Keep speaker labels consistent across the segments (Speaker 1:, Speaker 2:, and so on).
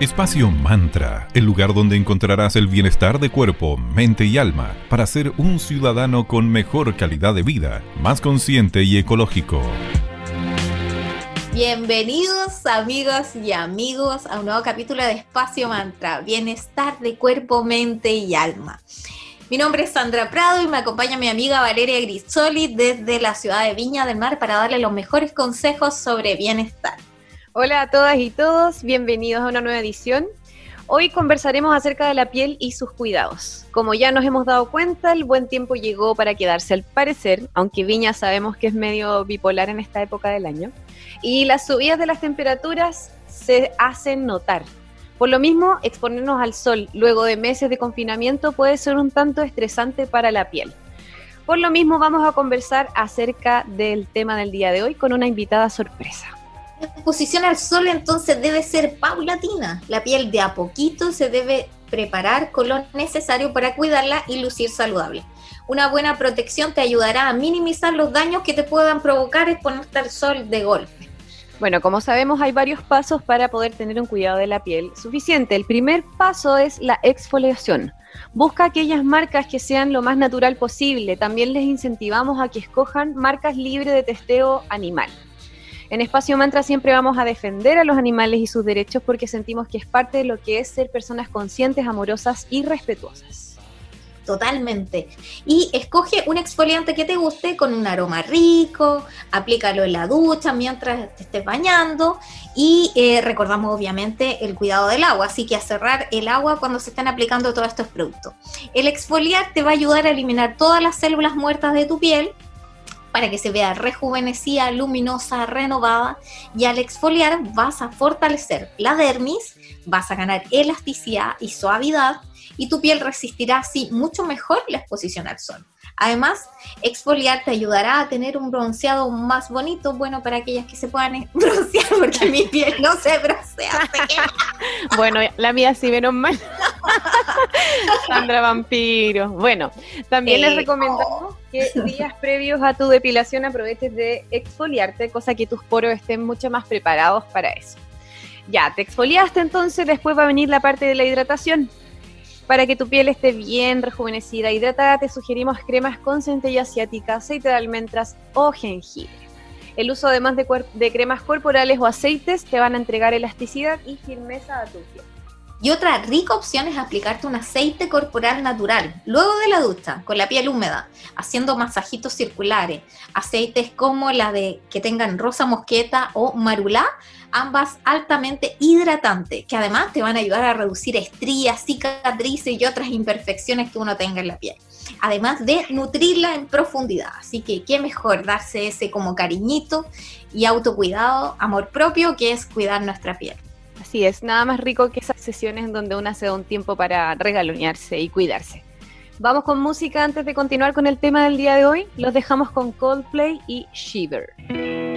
Speaker 1: Espacio Mantra, el lugar donde encontrarás el bienestar de cuerpo, mente y alma para ser un ciudadano con mejor calidad de vida, más consciente y ecológico.
Speaker 2: Bienvenidos amigos y amigos a un nuevo capítulo de Espacio Mantra, bienestar de cuerpo, mente y alma. Mi nombre es Sandra Prado y me acompaña mi amiga Valeria Grisoli desde la ciudad de Viña del Mar para darle los mejores consejos sobre bienestar.
Speaker 3: Hola a todas y todos, bienvenidos a una nueva edición. Hoy conversaremos acerca de la piel y sus cuidados. Como ya nos hemos dado cuenta, el buen tiempo llegó para quedarse al parecer, aunque Viña sabemos que es medio bipolar en esta época del año, y las subidas de las temperaturas se hacen notar. Por lo mismo, exponernos al sol luego de meses de confinamiento puede ser un tanto estresante para la piel. Por lo mismo, vamos a conversar acerca del tema del día de hoy con una invitada sorpresa.
Speaker 2: Exposición al sol entonces debe ser paulatina. La piel de a poquito se debe preparar con lo necesario para cuidarla y lucir saludable. Una buena protección te ayudará a minimizar los daños que te puedan provocar exponerte al sol de golpe.
Speaker 3: Bueno, como sabemos hay varios pasos para poder tener un cuidado de la piel suficiente. El primer paso es la exfoliación. Busca aquellas marcas que sean lo más natural posible. También les incentivamos a que escojan marcas libres de testeo animal. En Espacio Mantra siempre vamos a defender a los animales y sus derechos porque sentimos que es parte de lo que es ser personas conscientes, amorosas y respetuosas.
Speaker 2: Totalmente. Y escoge un exfoliante que te guste con un aroma rico, aplícalo en la ducha mientras te estés bañando y eh, recordamos obviamente el cuidado del agua, así que a cerrar el agua cuando se están aplicando todos estos productos. El exfoliar te va a ayudar a eliminar todas las células muertas de tu piel para que se vea rejuvenecida, luminosa, renovada y al exfoliar vas a fortalecer la dermis, vas a ganar elasticidad y suavidad y tu piel resistirá así mucho mejor la exposición al sol. Además, exfoliar te ayudará a tener un bronceado más bonito, bueno, para aquellas que se puedan broncear, porque mi piel no se broncea.
Speaker 3: bueno, la mía sí, menos mal. Sandra Vampiro. Bueno, también les recomendamos que días previos a tu depilación aproveches de exfoliarte, cosa que tus poros estén mucho más preparados para eso. Ya, te exfoliaste entonces, después va a venir la parte de la hidratación. Para que tu piel esté bien rejuvenecida, hidratada, te sugerimos cremas con centella asiática, aceite de almendras o jengibre. El uso además de, de cremas corporales o aceites te van a entregar elasticidad y firmeza a tu piel.
Speaker 2: Y otra rica opción es aplicarte un aceite corporal natural luego de la ducha, con la piel húmeda, haciendo masajitos circulares. Aceites como la de que tengan rosa mosqueta o marulá, ambas altamente hidratantes, que además te van a ayudar a reducir estrías, cicatrices y otras imperfecciones que uno tenga en la piel. Además de nutrirla en profundidad. Así que qué mejor darse ese como cariñito y autocuidado, amor propio, que es cuidar nuestra piel.
Speaker 3: Así es, nada más rico que esas sesiones donde uno se da un tiempo para regalonearse y cuidarse. Vamos con música antes de continuar con el tema del día de hoy. Los dejamos con Coldplay y Shiver.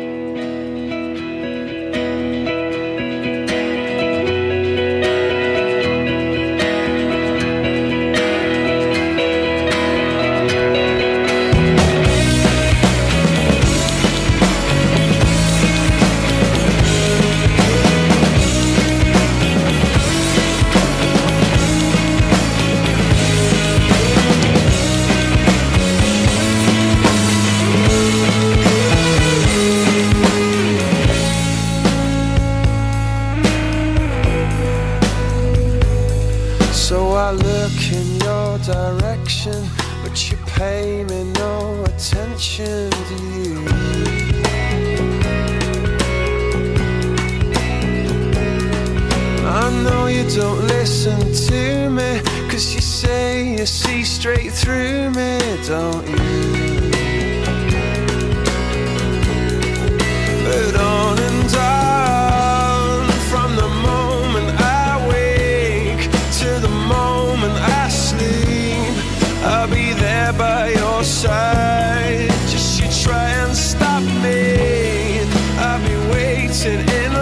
Speaker 4: dancing in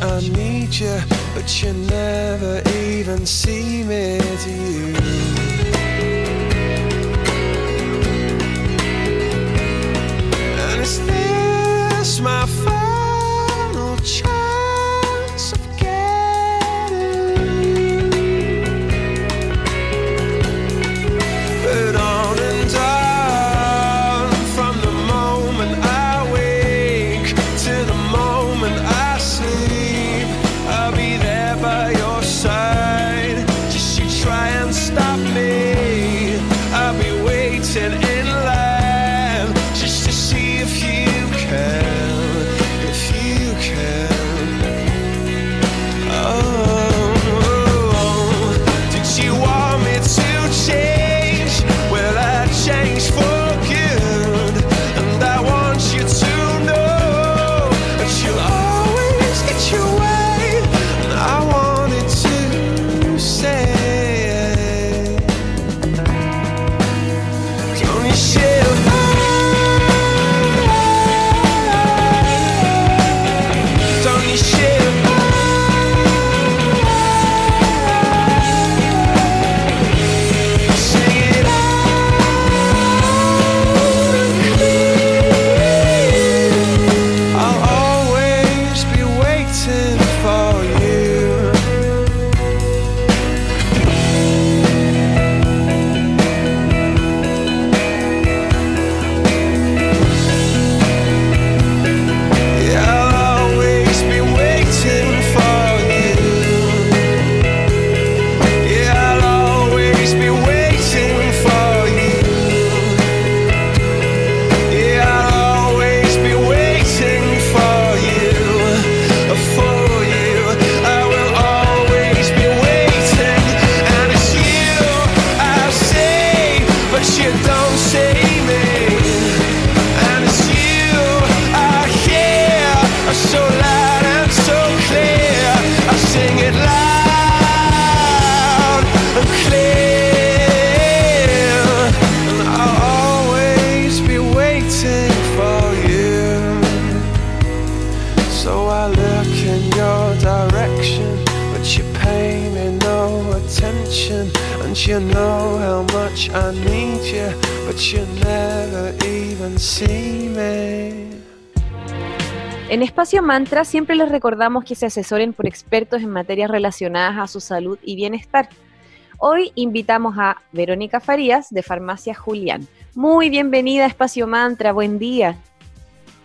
Speaker 4: I need you, but you never even see me
Speaker 5: to you. Espacio Mantra siempre les recordamos que se asesoren por expertos en materias relacionadas a su salud y bienestar. Hoy invitamos a Verónica Farías de Farmacia Julián. Muy bienvenida a Espacio Mantra, buen día.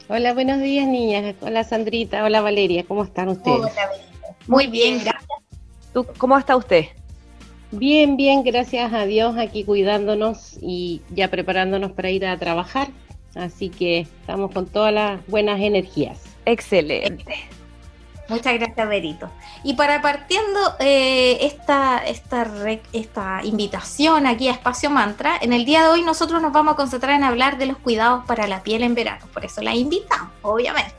Speaker 6: Hola, buenos días, niñas. Hola, Sandrita. Hola, Valeria. ¿Cómo están ustedes?
Speaker 2: Hola. Muy bien, gracias.
Speaker 5: ¿Tú, ¿Cómo está usted?
Speaker 6: Bien, bien, gracias a Dios, aquí cuidándonos y ya preparándonos para ir a trabajar. Así que estamos con todas las buenas energías.
Speaker 5: Excelente.
Speaker 2: Muchas gracias, Berito. Y para partiendo eh, esta, esta, esta invitación aquí a Espacio Mantra, en el día de hoy nosotros nos vamos a concentrar en hablar de los cuidados para la piel en verano. Por eso la invitamos, obviamente.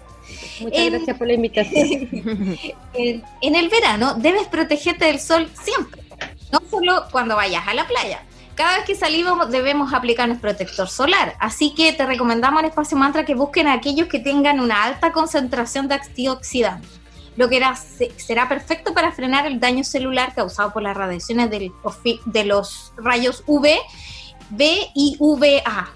Speaker 6: Muchas
Speaker 2: En-
Speaker 6: gracias por la invitación.
Speaker 2: En, en el verano debes protegerte del sol siempre, no solo cuando vayas a la playa. Cada vez que salimos debemos aplicarnos protector solar, así que te recomendamos en Espacio Mantra que busquen a aquellos que tengan una alta concentración de antioxidantes, lo que era- será perfecto para frenar el daño celular causado por las radiaciones del- de los rayos UV, B y VA.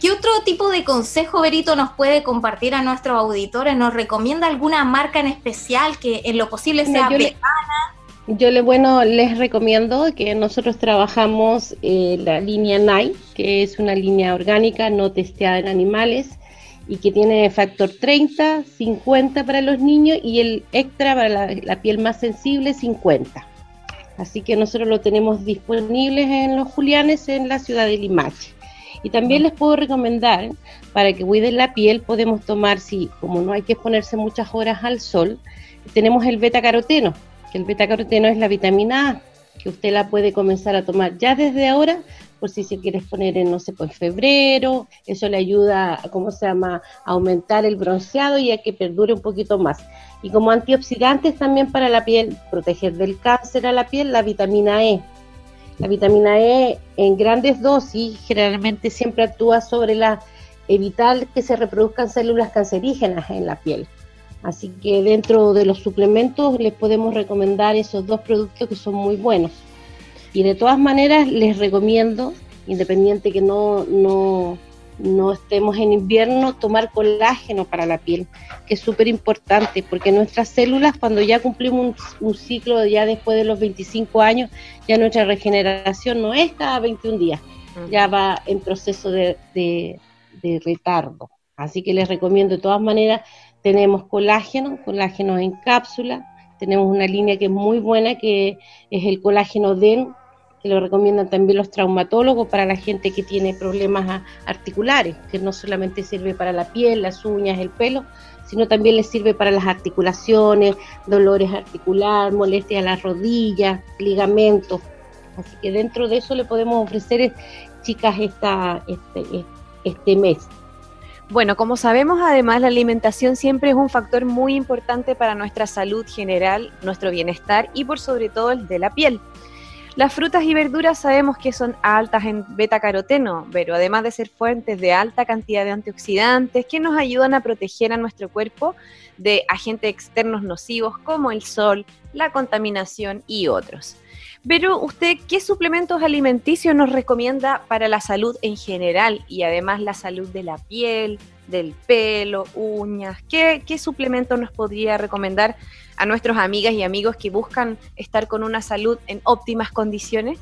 Speaker 2: ¿Qué otro tipo de consejo, Berito, nos puede compartir a nuestros auditores? ¿Nos recomienda alguna marca en especial que en lo posible sea
Speaker 6: le-
Speaker 2: vegana?
Speaker 6: Yo le, bueno, les recomiendo que nosotros trabajamos eh, la línea NICE, que es una línea orgánica no testeada en animales y que tiene factor 30, 50 para los niños y el extra para la, la piel más sensible 50. Así que nosotros lo tenemos disponibles en los Julianes en la ciudad de Limache. Y también les puedo recomendar, para que cuiden la piel, podemos tomar, si como no hay que exponerse muchas horas al sol, tenemos el beta caroteno, que el beta caroteno es la vitamina A, que usted la puede comenzar a tomar ya desde ahora, por si se quiere poner en, no sé, pues febrero, eso le ayuda, ¿cómo se llama?, a aumentar el bronceado y a que perdure un poquito más. Y como antioxidantes también para la piel, proteger del cáncer a la piel, la vitamina E. La vitamina E en grandes dosis generalmente siempre actúa sobre la, evitar que se reproduzcan células cancerígenas en la piel. Así que dentro de los suplementos les podemos recomendar esos dos productos que son muy buenos. Y de todas maneras les recomiendo, independiente que no, no, no estemos en invierno, tomar colágeno para la piel, que es súper importante, porque nuestras células cuando ya cumplimos un, ciclo, ya después de los 25 años, ya nuestra regeneración no es cada 21 días, ya va en proceso de, de, de retardo. Así que les recomiendo de todas maneras, tenemos colágeno, colágeno en cápsula, tenemos una línea que es muy buena, que es el colágeno DEN, que lo recomiendan también los traumatólogos para la gente que tiene problemas articulares, que no solamente sirve para la piel, las uñas, el pelo, sino también les sirve para las articulaciones, dolores articulares, molestias a las rodillas, ligamentos. Así que dentro de eso le podemos ofrecer, chicas, esta, este, este mes.
Speaker 3: Bueno, como sabemos, además la alimentación siempre es un factor muy importante para nuestra salud general, nuestro bienestar y por sobre todo el de la piel. Las frutas y verduras sabemos que son altas en beta-caroteno, pero además de ser fuentes de alta cantidad de antioxidantes que nos ayudan a proteger a nuestro cuerpo de agentes externos nocivos como el sol, la contaminación y otros. Pero usted, ¿qué suplementos alimenticios nos recomienda para la salud en general y además la salud de la piel, del pelo, uñas? ¿Qué, qué suplementos nos podría recomendar a nuestros amigas y amigos que buscan estar con una salud en óptimas condiciones?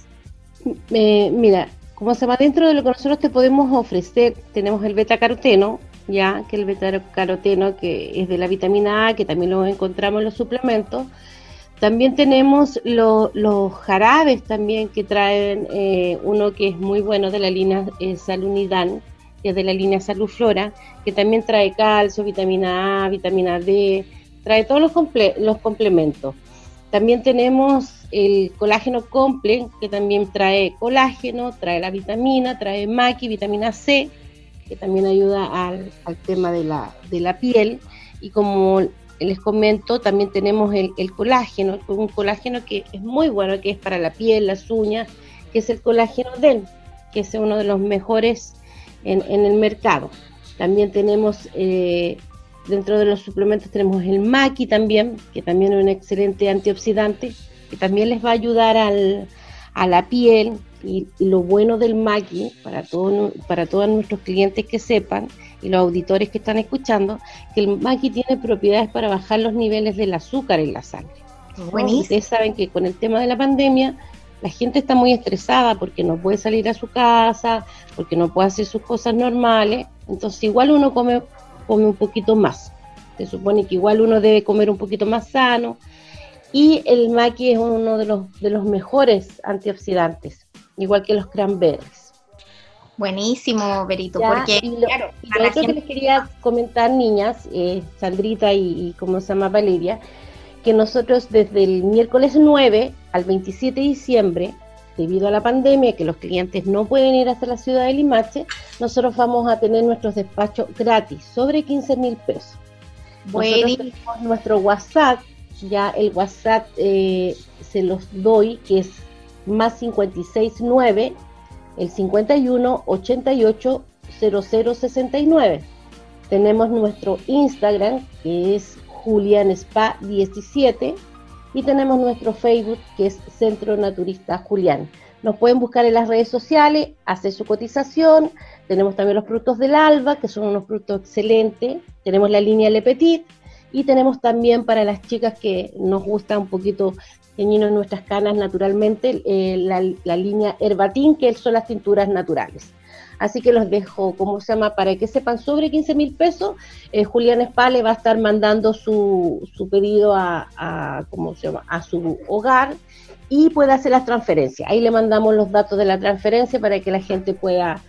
Speaker 6: Eh, mira, como se va dentro de lo que nosotros te podemos ofrecer, tenemos el beta-caroteno, ya que el beta-caroteno que es de la vitamina A, que también lo encontramos en los suplementos. También tenemos los jarabes también que traen eh, uno que es muy bueno de la línea eh, Salunidan, que es de la línea Saluflora, que también trae calcio, vitamina A, vitamina D, trae todos los, los complementos. También tenemos el colágeno comple, que también trae colágeno, trae la vitamina, trae maqui, vitamina C, que también ayuda al, tema de la, de la, piel. Y como les comento, también tenemos el, colágeno, un colágeno que es muy bueno, que es para la piel, las uñas, que es el colágeno DEN, que es uno de los mejores en, el mercado. También tenemos eh, Dentro de los suplementos tenemos el maqui también, que también es un excelente antioxidante, que también les va a ayudar a la piel. Y, lo bueno del maqui, para, todo, para todos nuestros clientes que sepan, y los auditores que están escuchando, que el maqui tiene propiedades para bajar los niveles del azúcar en la sangre. Ustedes saben que con el tema de la pandemia, la gente está muy estresada porque no puede salir a su casa, porque no puede hacer sus cosas normales. Entonces, igual uno come come un poquito más. Se supone que igual uno debe comer un poquito más sano. Y el maqui es uno de los, de los mejores antioxidantes, igual que los cranberries.
Speaker 2: Buenísimo, Berito, porque
Speaker 6: lo, claro, lo otro que les quería comentar, niñas, eh, Sandrita y, y como se llama Valeria, que nosotros desde el miércoles 9 al 27 de diciembre debido a la pandemia, que los clientes no pueden ir hasta la ciudad de Limache, nosotros vamos a tener nuestros despachos gratis, sobre 15 mil pesos. Bueno. tenemos nuestro WhatsApp, ya el WhatsApp eh, se los doy, que es más 569, el 51 88 0069. Tenemos nuestro Instagram, que es Julian Spa 17 y tenemos nuestro Facebook que es Centro Naturista Julián. Nos pueden buscar en las redes sociales, hacer su cotización. Tenemos también los productos del Alba, que son unos productos excelentes. Tenemos la línea Le Petit y tenemos también para las chicas que nos gusta un poquito teñirnos nuestras canas naturalmente, eh, la, línea Herbatín, que son las tinturas naturales. Así que los dejo, ¿cómo se llama? Para que sepan, sobre 15 mil pesos, eh, Julián Espale va a estar mandando su, su pedido a, ¿cómo se llama? a su hogar y puede hacer las transferencias. Ahí le mandamos los datos de la transferencia para que la gente pueda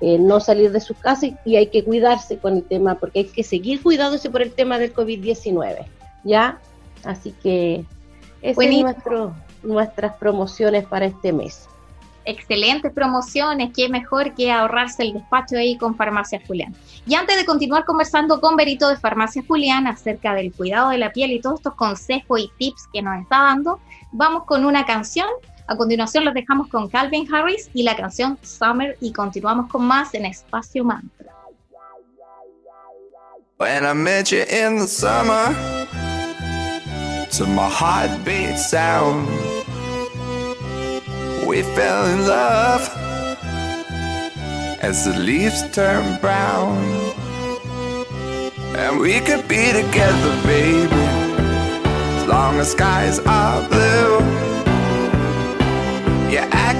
Speaker 6: eh, no salir de sus casas y, hay que cuidarse con el tema, porque hay que seguir cuidándose por el tema del COVID-19, ¿ya? Así que esas son nuestras promociones para este mes
Speaker 2: excelentes promociones, qué mejor que ahorrarse el despacho ahí con Farmacia Julián. Y antes de continuar conversando con Berito de Farmacia Julián acerca del cuidado de la piel y todos estos consejos y tips que nos está dando, vamos con una canción. A continuación los dejamos con Calvin Harris y la canción Summer y continuamos con más en Espacio Mantra.
Speaker 7: When I met you in the summer, to my heartbeat sound, we fell in love as the leaves turn brown. And we could be together, baby, as long as skies are blue.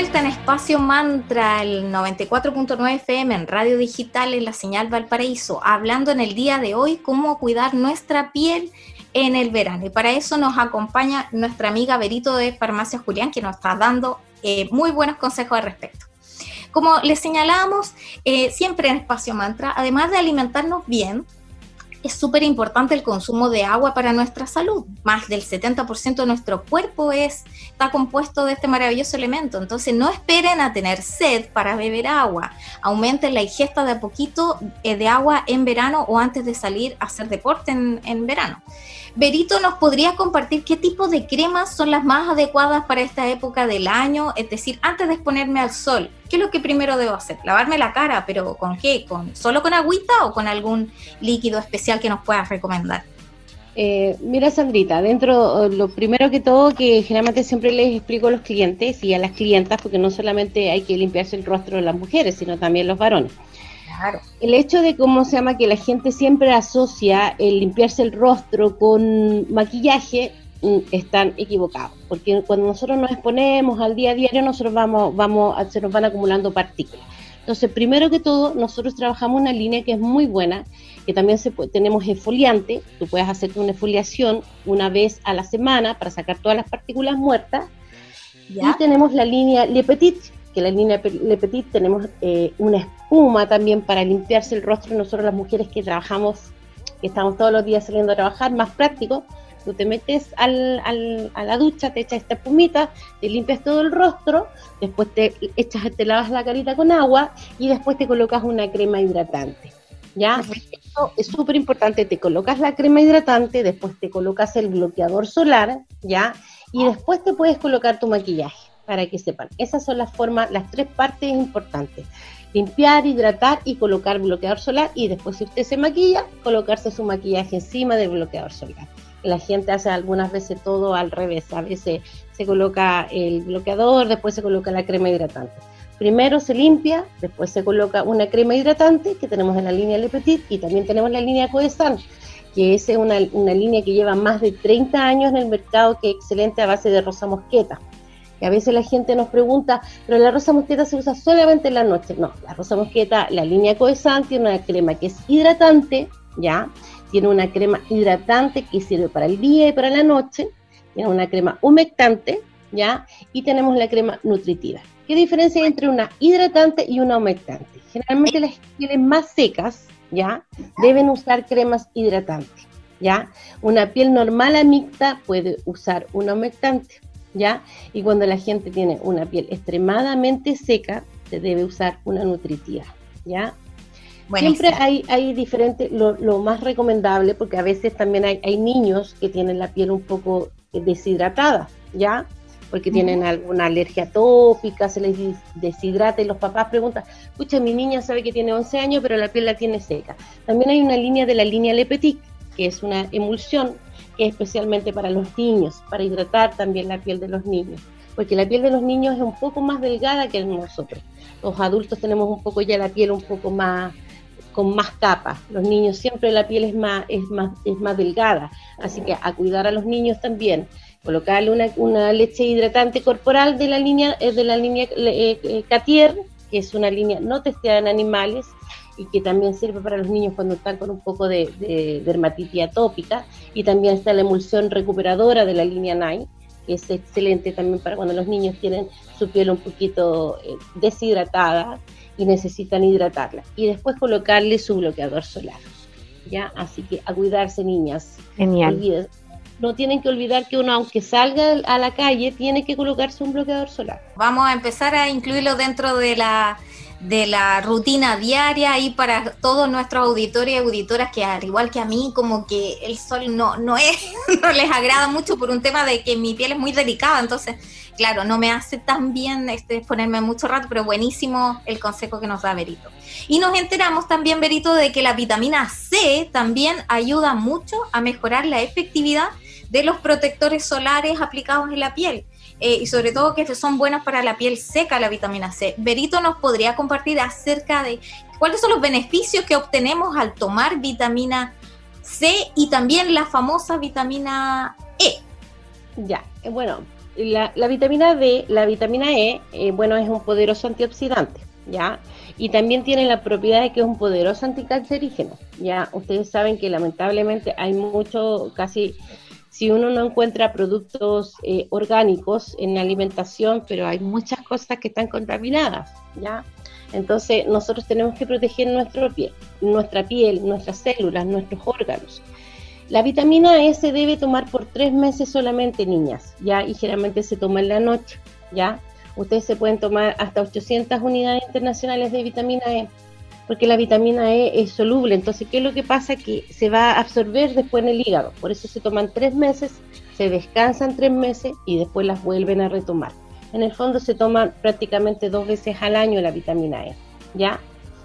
Speaker 2: Vuelta en Espacio Mantra, el 94.9 FM en Radio Digital en la señal Valparaíso, hablando en el día de hoy cómo cuidar nuestra piel en el verano. Y para eso nos acompaña nuestra amiga Berito de Farmacia Julián, que nos está dando eh, muy buenos consejos al respecto. Como les señalábamos, eh, siempre en Espacio Mantra, además de alimentarnos bien, es súper importante el consumo de agua para nuestra salud. Más del 70% de nuestro cuerpo es, está compuesto de este maravilloso elemento. Entonces no esperen a tener sed para beber agua. Aumenten la ingesta de a poquito eh, de agua en verano o antes de salir a hacer deporte en, en verano. Berito, ¿nos podrías compartir qué tipo de cremas son las más adecuadas para esta época del año? Es decir, antes de exponerme al sol, ¿qué es lo que primero debo hacer? Lavarme la cara, pero ¿con qué? ¿Con, ¿Solo con agüita o con algún líquido especial que nos puedas recomendar?
Speaker 6: Eh, mira, Sandrita, dentro, eh, lo primero que todo, que generalmente siempre les explico a los clientes y a las clientas, porque no solamente hay que limpiarse el rostro de las mujeres, sino también los varones.
Speaker 2: Claro.
Speaker 6: El hecho de cómo se llama que la gente siempre asocia el limpiarse el rostro con maquillaje, mm, están equivocados, porque cuando nosotros nos exponemos al día a día, nosotros vamos, vamos, se nos van acumulando partículas. Entonces, primero que todo, nosotros trabajamos una línea que es muy buena, que también se tenemos esfoliante, tú puedes hacer una esfoliación una vez a la semana para sacar todas las partículas muertas. Y tenemos la línea Le Petit, que la línea Le Petit tenemos eh, una espuma también para limpiarse el rostro. Nosotros las mujeres que trabajamos, que estamos todos los días saliendo a trabajar, más práctico, tú te metes al, al, a la ducha, te echas esta espumita, te limpias todo el rostro, después te echas, te lavas la carita con agua y después te colocas una crema hidratante. ¿Ya? Esto es súper importante, te colocas la crema hidratante, después te colocas el bloqueador solar, ¿ya? Y después te puedes colocar tu maquillaje, para que sepan. Esas son las formas, las tres partes importantes. Limpiar, hidratar y colocar bloqueador solar y después si usted se maquilla, colocarse su maquillaje encima del bloqueador solar la gente hace algunas veces todo al revés. A veces se coloca el bloqueador, después se coloca la crema hidratante. Primero se limpia, después se coloca una crema hidratante que tenemos en la línea Le Petit y también tenemos la línea Coesan, que es una, línea que lleva más de 30 años en el mercado, que es excelente a base de rosa mosqueta. Y a veces la gente nos pregunta, pero la rosa mosqueta se usa solamente en la noche. No, la rosa mosqueta, la línea Coesan tiene una crema que es hidratante, ¿ya? Tiene una crema hidratante que sirve para el día y para la noche. Tiene una crema humectante, ¿ya? Y tenemos la crema nutritiva. ¿Qué diferencia hay entre una hidratante y una humectante? Generalmente las pieles más secas, ¿ya? Deben usar cremas hidratantes, ¿ya? Una piel normal a mixta puede usar una humectante, ¿ya? Y cuando la gente tiene una piel extremadamente seca, se debe usar una nutritiva, ¿ya? Siempre hay, hay diferentes, lo, más recomendable, porque a veces también hay, hay niños que tienen la piel un poco deshidratada, ¿ya? Porque tienen alguna alergia tópica, se les deshidrata y los papás preguntan, escucha, mi niña sabe que tiene 11 años, pero la piel la tiene seca. También hay una línea de la línea Le Petit, que es una emulsión especialmente para los niños, para hidratar también la piel de los niños, porque la piel de los niños es un poco más delgada que nosotros. Los adultos tenemos un poco ya la piel un poco más con más capas. Los niños siempre la piel es más, es más, es más delgada, así que a cuidar a los niños también. Colocarle una, una leche hidratante corporal de la línea, eh, de la línea eh, eh, Catier, que es una línea no testeada en animales y que también sirve para los niños cuando están con un poco de, dermatitis atópica. Y también está la emulsión recuperadora de la línea Nine, que es excelente también para cuando los niños tienen su piel un poquito deshidratada y necesitan hidratarla. Y después colocarle su bloqueador solar. ¿Ya? Así que a cuidarse, niñas.
Speaker 3: Genial.
Speaker 6: no tienen que olvidar que uno, aunque salga a la calle, tiene que colocarse un bloqueador solar.
Speaker 2: Vamos a empezar a incluirlo dentro de la de la rutina diaria y para todos nuestros auditores y auditoras que al igual que a mí como que el sol no no es no les agrada mucho por un tema de que mi piel es muy delicada entonces claro, no me hace tan bien este, ponerme mucho rato, pero buenísimo el consejo que nos da Berito. Y nos enteramos también, Berito, de que la vitamina C también ayuda mucho a mejorar la efectividad de los protectores solares aplicados en la piel. Eh, y sobre todo que son buenos para la piel seca, la vitamina C. Berito nos podría compartir acerca de cuáles son los beneficios que obtenemos al tomar vitamina C y también la famosa vitamina E.
Speaker 6: Ya, eh, bueno, la, vitamina D, la vitamina E, eh, bueno, es un poderoso antioxidante, ¿ya? Y también tiene la propiedad de que es un poderoso anticancerígeno, ¿ya? Ustedes saben que lamentablemente hay mucho, casi, si uno no encuentra productos eh, orgánicos en la alimentación, pero hay muchas cosas que están contaminadas, ¿ya? Entonces nosotros tenemos que proteger nuestra piel, nuestra piel, nuestras células, nuestros órganos. La vitamina E se debe tomar por tres meses solamente, niñas, ¿ya? Y generalmente se toma en la noche, ¿ya? Ustedes se pueden tomar hasta 800 unidades internacionales de vitamina E, porque la vitamina E es soluble. Entonces, ¿qué es lo que pasa? Que se va a absorber después en el hígado. Por eso se toman tres meses, se descansan tres meses y después las vuelven a retomar. En el fondo se toman prácticamente dos veces al año la vitamina E, ¿ya?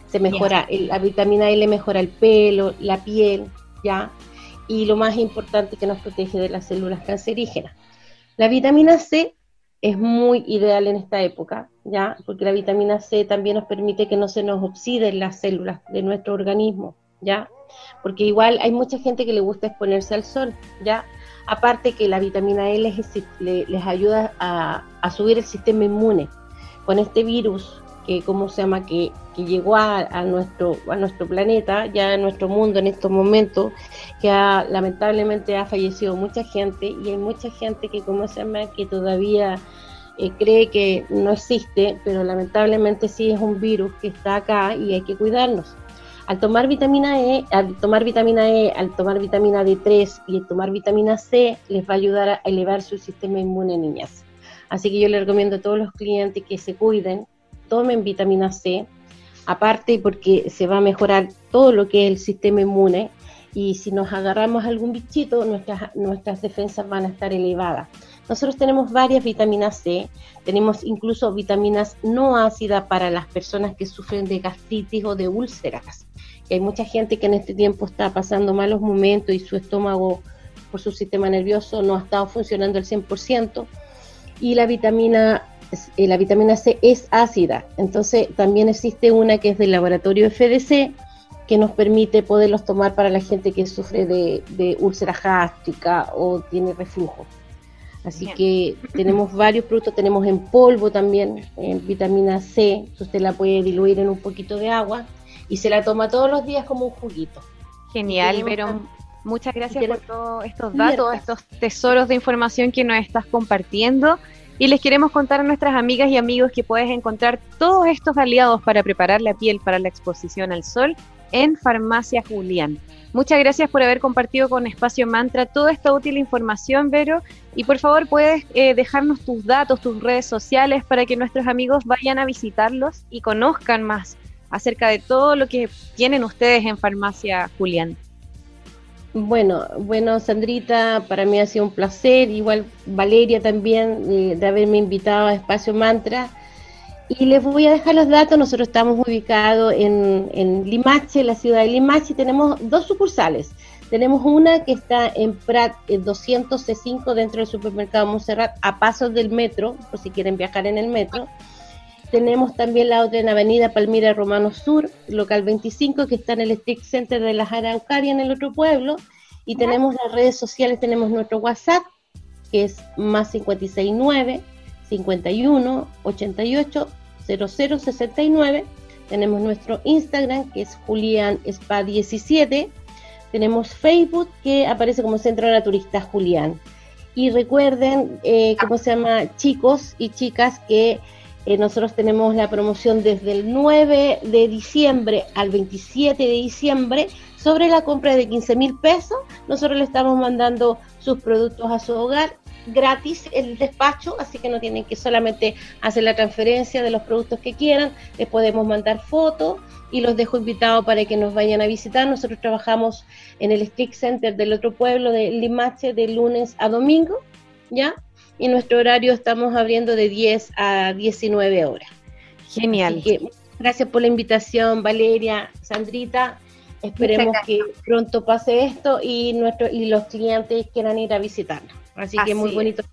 Speaker 6: Se mejora, la vitamina E le mejora el pelo, la piel, ¿ya? y lo más importante que nos protege de las células cancerígenas. La vitamina C es muy ideal en esta época, ¿ya? Porque la vitamina C también nos permite que no se nos oxiden las células de nuestro organismo, ¿ya? Porque igual hay mucha gente que le gusta exponerse al sol, ¿ya? Aparte que la vitamina E les, ayuda a, a subir el sistema inmune. Con este virus que cómo se llama que, que llegó a, nuestro a nuestro planeta ya en nuestro mundo en estos momentos que lamentablemente ha fallecido mucha gente y hay mucha gente que cómo se llama que todavía eh, cree que no existe pero lamentablemente sí es un virus que está acá y hay que cuidarnos al tomar vitamina E, al tomar vitamina E, al tomar vitamina D3 y al tomar vitamina C, les va a ayudar a elevar su sistema inmune, niñas. Así que yo les recomiendo a todos los clientes que se cuiden, tomen vitamina C, aparte porque se va a mejorar todo lo que es el sistema inmune y si nos agarramos algún bichito, nuestras, nuestras defensas van a estar elevadas. Nosotros tenemos varias vitaminas C, tenemos incluso vitaminas no ácidas para las personas que sufren de gastritis o de úlceras. hay mucha gente que en este tiempo está pasando malos momentos y su estómago por su sistema nervioso no ha estado funcionando al 100%. Y la vitamina, eh, la vitamina C es ácida. Entonces también existe una que es del laboratorio FDC que nos permite poderlos tomar para la gente que sufre de, de úlcera gástrica o tiene reflujo. Así que tenemos varios productos, tenemos en polvo también, en vitamina C, usted la puede diluir en un poquito de agua y se la toma todos los días como un juguito.
Speaker 3: Genial, pero muchas gracias por todos estos datos, estos tesoros de información que nos estás compartiendo. Y les queremos contar a nuestras amigas y amigos que puedes encontrar todos estos aliados para preparar la piel para la exposición al sol en Farmacia Julián. Muchas gracias por haber compartido con Espacio Mantra toda esta útil información, Vero. Y por favor, puedes eh, dejarnos tus datos, tus redes sociales para que nuestros amigos vayan a visitarlos y conozcan más acerca de todo lo que tienen ustedes en Farmacia Julián.
Speaker 6: Bueno, bueno, Sandrita, para mí ha sido un placer, igual Valeria también, eh, de haberme invitado a Espacio Mantra. Y les voy a dejar los datos. Nosotros estamos ubicados en, en Limache, la ciudad de Limache. Tenemos dos sucursales. Tenemos una que está en Prat 200C5 dentro del supermercado Monserrat, a pasos del metro, por si quieren viajar en el metro. Tenemos también la otra en Avenida Palmira Romano Sur, local 25, que está en el Stick Center de las Araucarias en el otro pueblo. Y tenemos las redes sociales, tenemos nuestro WhatsApp, que es más 569 51 88 0069. Tenemos nuestro Instagram que es Julián Spa 17. Tenemos Facebook que aparece como Centro Naturista Julián. Y recuerden, eh, ¿cómo se llama? Chicos y chicas que eh, nosotros tenemos la promoción desde el 9 de diciembre al 27 de diciembre sobre la compra de 15 mil pesos. Nosotros le estamos mandando sus productos a su hogar gratis el despacho, así que no tienen que solamente hacer la transferencia de los productos que quieran, les podemos mandar fotos y los dejo invitados para que nos vayan a visitar. Nosotros trabajamos en el Stick Center del otro pueblo de Limache de lunes a domingo, ¿ya? Y nuestro horario estamos abriendo de 10 a 19 horas.
Speaker 3: Genial.
Speaker 6: gracias por la invitación, Valeria, Sandrita. Esperemos que pronto pase esto y, nuestro, y los clientes quieran ir a visitarnos. Así, que muy bonito.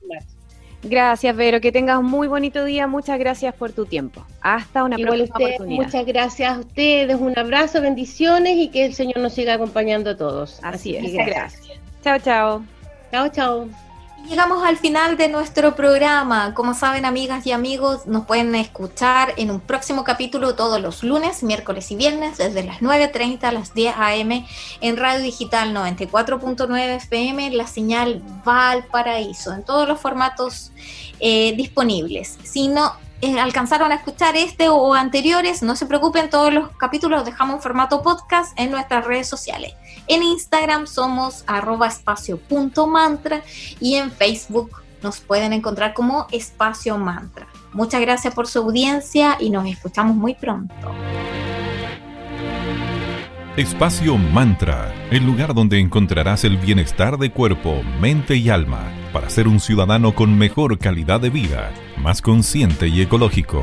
Speaker 3: Gracias, Vero. Que tengas un muy bonito día. Muchas gracias por tu tiempo. Hasta una próxima oportunidad.
Speaker 6: Muchas gracias a ustedes. Un abrazo, bendiciones y que el Señor nos siga acompañando a todos.
Speaker 3: Así, es. Gracias. Chao, chao.
Speaker 6: Chao, chao.
Speaker 2: Llegamos al final de nuestro programa. Como saben, amigas y amigos, nos pueden escuchar en un próximo capítulo todos los lunes, miércoles y viernes, desde las 9.30 a las 10 a.m. en Radio Digital 94.9 FM, la señal Valparaíso, en todos los formatos eh, disponibles. Si no eh, alcanzaron a escuchar este o anteriores, no se preocupen, todos los capítulos los dejamos formato podcast en nuestras redes sociales. En Instagram somos arroba espacio.mantra y en Facebook nos pueden encontrar como espacio mantra. Muchas gracias por su audiencia y nos escuchamos muy pronto.
Speaker 1: Espacio Mantra, el lugar donde encontrarás el bienestar de cuerpo, mente y alma para ser un ciudadano con mejor calidad de vida, más consciente y ecológico.